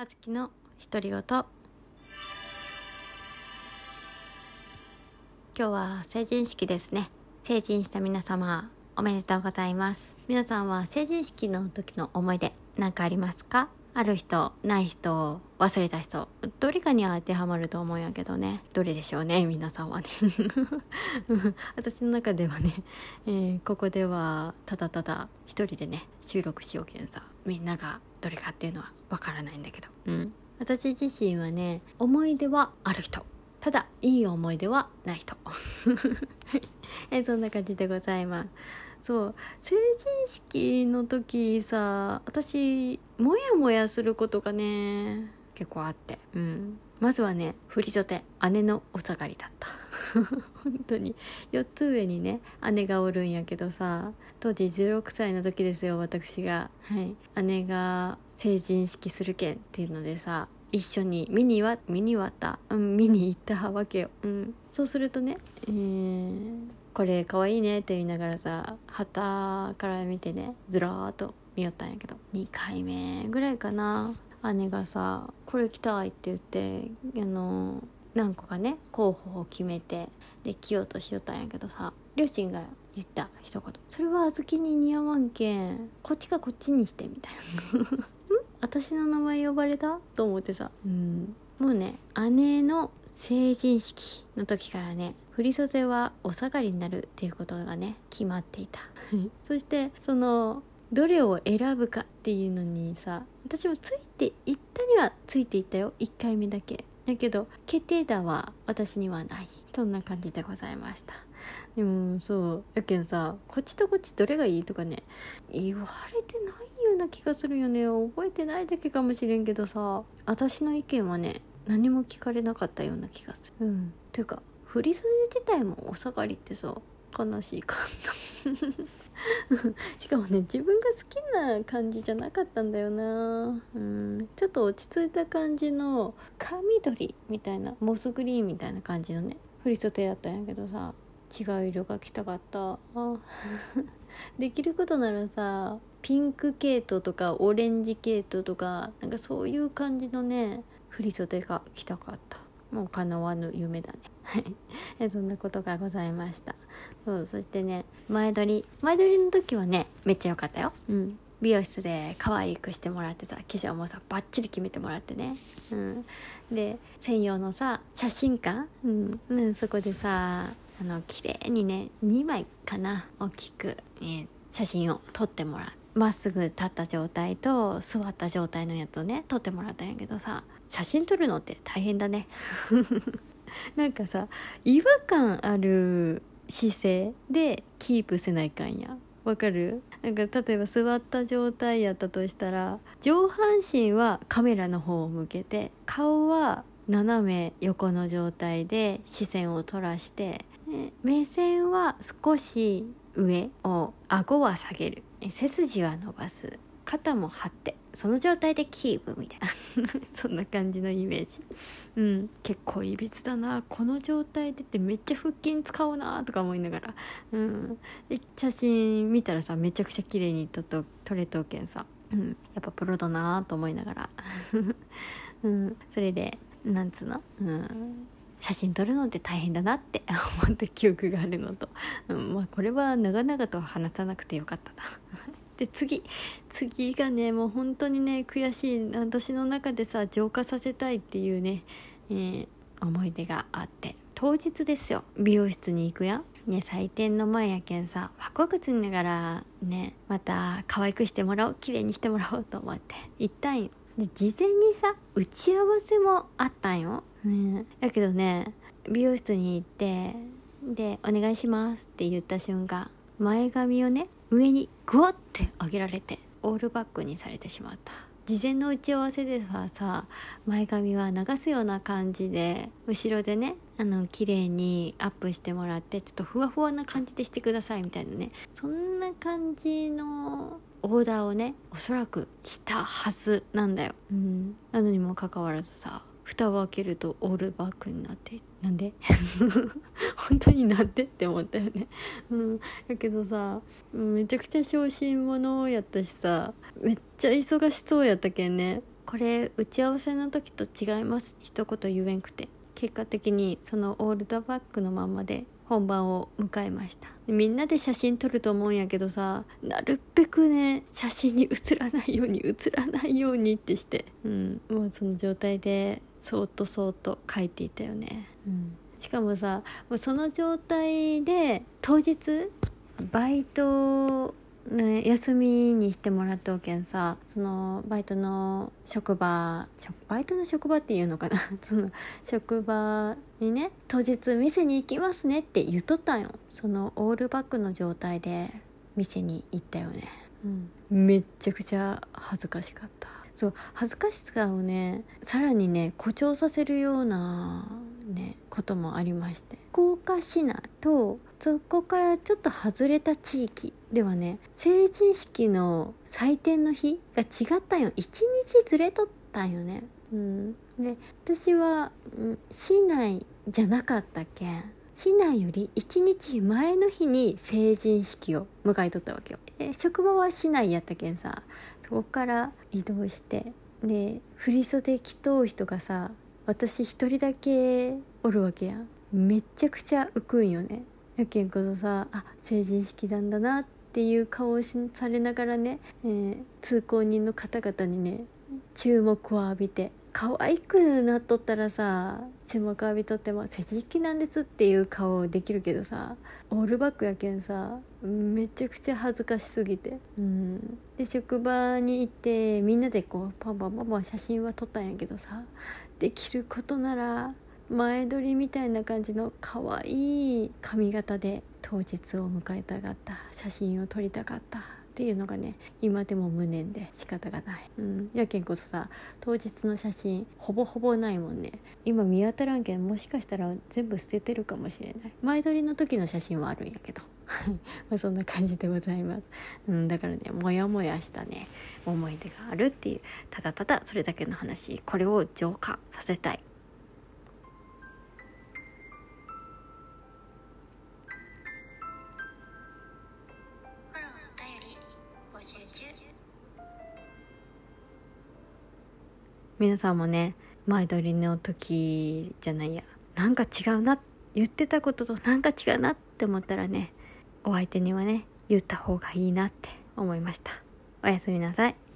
あつきの独り言。今日は成人式ですね。成人した皆様おめでとうございます。皆さんは成人式の時の思い出何かありますか？ある人ない人忘れた人どれかに当てはまると思うんやけどね。どれでしょうね皆さんはね。私の中ではね、えー、ここではただただ一人でね収録しようけんさ。みんながどれかっていうのはわからないんだけど。うん。私自身はね思い出はある人。ただいい思い出はない人。えそんな感じでございます。そう。成人式の時さ私モヤモヤすることがね結構あって。うん。まずはね振り袖。姉のお下がりだった。本当に。4つ上にね姉がおるんやけどさ。当時16歳の時ですよ私が。はい。姉が成人式するけんっていうのでさ一緒に見には見にわった、うん、見に行ったわけよ、うん、そうするとね、えー、これかわいいねって言いながらさ旗から見てねずらーっと見よったんやけど。2回目ぐらいかな。姉がさ「これ着たい」って言ってあの何個かね候補を決めてで着ようとしよったんやけどさ両親が言った一言「それは小豆に似合わんけんこっちかこっちにして」みたいな。ん 私の名前呼ばれたと思ってさ、うん、もうね姉の成人式の時からね振袖はお下がりになるっていうことがね決まっていた。そしてそのどれを選ぶかっていうのにさ私もついていったにはついていったよ。1回目だけ。だけど決定打は私にはない。そんな感じでございました。でもそう。やけんさこっちとこっちどれがいいとかね。言われてないような気がするよね。覚えてないだけかもしれんけどさ。私の意見はね何も聞かれなかったような気がする。うん。ていうか振り袖自体もお下がりってさ悲しいかな。しかもね自分が好きな感じじゃなかったんだよな。うん。ちょっと落ち着いた感じの深緑みたいなモスグリーンみたいな感じのね振り袖やったんやけどさ違う色が着たかった。できることならさピンク系統とかオレンジ系統とかなんかそういう感じのね振り袖が着たかった。もう叶わぬ夢だね。はい。そんなことがございました。そうそしてね前撮り。前撮りの時はねめっちゃ良かったよ。うん。美容室で可愛くしてもらってさ化粧もさバッチリ決めてもらってね、うん、で専用のさ写真館、うん。うん、そこでさあの綺麗にね2枚かな大きく、え写真を撮ってもらって。まっすぐ立った状態と座った状態のやつをね撮ってもらったんやけどさ写真撮るのって大変だね。なんかさ違和感ある姿勢でキープせないかんや。わかる？なんか例えば座った状態やったとしたら上半身はカメラの方を向けて顔は斜め横の状態で視線を取らして目線は少し上を顎は下げる。背筋は伸ばす。肩も張って。その状態でキープみたいな。そんな感じのイメージ。うん。結構いびつだなこの状態でってめっちゃ腹筋使おうなとか思いながら。うん。写真見たらさめちゃくちゃ綺麗に撮と撮れとけんさ。うん、やっぱプロだなと思いながら、うん、それでなんつうの、うん、写真撮るのって大変だなって 思った記憶があるのと、うん、まあこれは長々と話さなくてよかったな。で次次がねもう本当にね悔しい。私の中でさ浄化させたいっていうね、えー、思い出があって。当日ですよ。美容室に行くや。んね採点の前やけんさワクワクしながらねまた可愛くしてもらおう綺麗にしてもらおうと思って。行ったんよで事前にさ打ち合わせもあったんよ、ね、やけどね美容室に行ってで「お願いします」って言った瞬間前髪をね上にグワッて上げられてオールバックにされてしまった。事前の打ち合わせではさ前髪は流すような感じで後ろでねあの綺麗にアップしてもらってちょっとふわふわな感じでしてくださいみたいなね。そんな感じのオーダーをねおそらくしたはずなんだよ、うん、なのにもかかわらずさ蓋を開けるとオールバックになって。なんで？本当になんでって思ったよね。うん。だけどさめちゃくちゃ小心者やったしさめっちゃ忙しそうやったけんね。これ打ち合わせの時と違います。一言言えんくて。結果的にそのオールドバックのままで本番を迎えました。みんなで写真撮ると思うんやけどさなるべくね写真に写らないように写らないようにってして。うん。もうその状態でそーっとそーっと書いていたよね。うん。しかもさもうその状態で当日バイトね、休みにしてもらっておけんさ。そのバイトの職場バイトの職場っていうのかな。その職場にね当日店に行きますねって言っとったんよ。そのオールバックの状態で店に行ったよね、うん、めっちゃくちゃ恥ずかしかったそう恥ずかしさをねさらにね誇張させるようなねこともありまして福岡市内とそこからちょっと外れた地域ではね成人式の祭典の日が違ったよ1日ずれとったんよね。うん、で私は、うん、市内じゃなかったけん市内より1日前の日に成人式を迎えとったわけよ。職場は市内やったけんさそこから移動してで振り袖着とう人がさ私一人だけおるわけやん。めっちゃくちゃ浮くんよね。やけんこそさあ成人式なんだなっていう顔をされながらね、えー、通行人の方々にね注目を浴びて可愛くなっとったらさ注目浴びとっても成人式なんですっていう顔できるけどさオールバックやけんさめちゃくちゃ恥ずかしすぎて。うん。で職場に行ってみんなでこうパンパンパンパン写真は撮ったんやけどさできることなら前撮りみたいな感じの可愛い髪型で当日を迎えたかった。写真を撮りたかった。っていうのがね今でも無念で仕方がない、うん、やけんこそさ当日の写真ほぼほぼないもんね。今見当たらんけんもしかしたら全部捨ててるかもしれない。前撮りの時の写真はあるんやけど。まあそんな感じでございます、うん、だからねモヤモヤしたね思い出があるっていうただただそれだけの話これを浄化させたい。皆さんもね前撮りの時じゃないやなんか違うな言ってたこととなんか違うなって思ったらねお相手にはね言った方がいいなって思いました。おやすみなさい。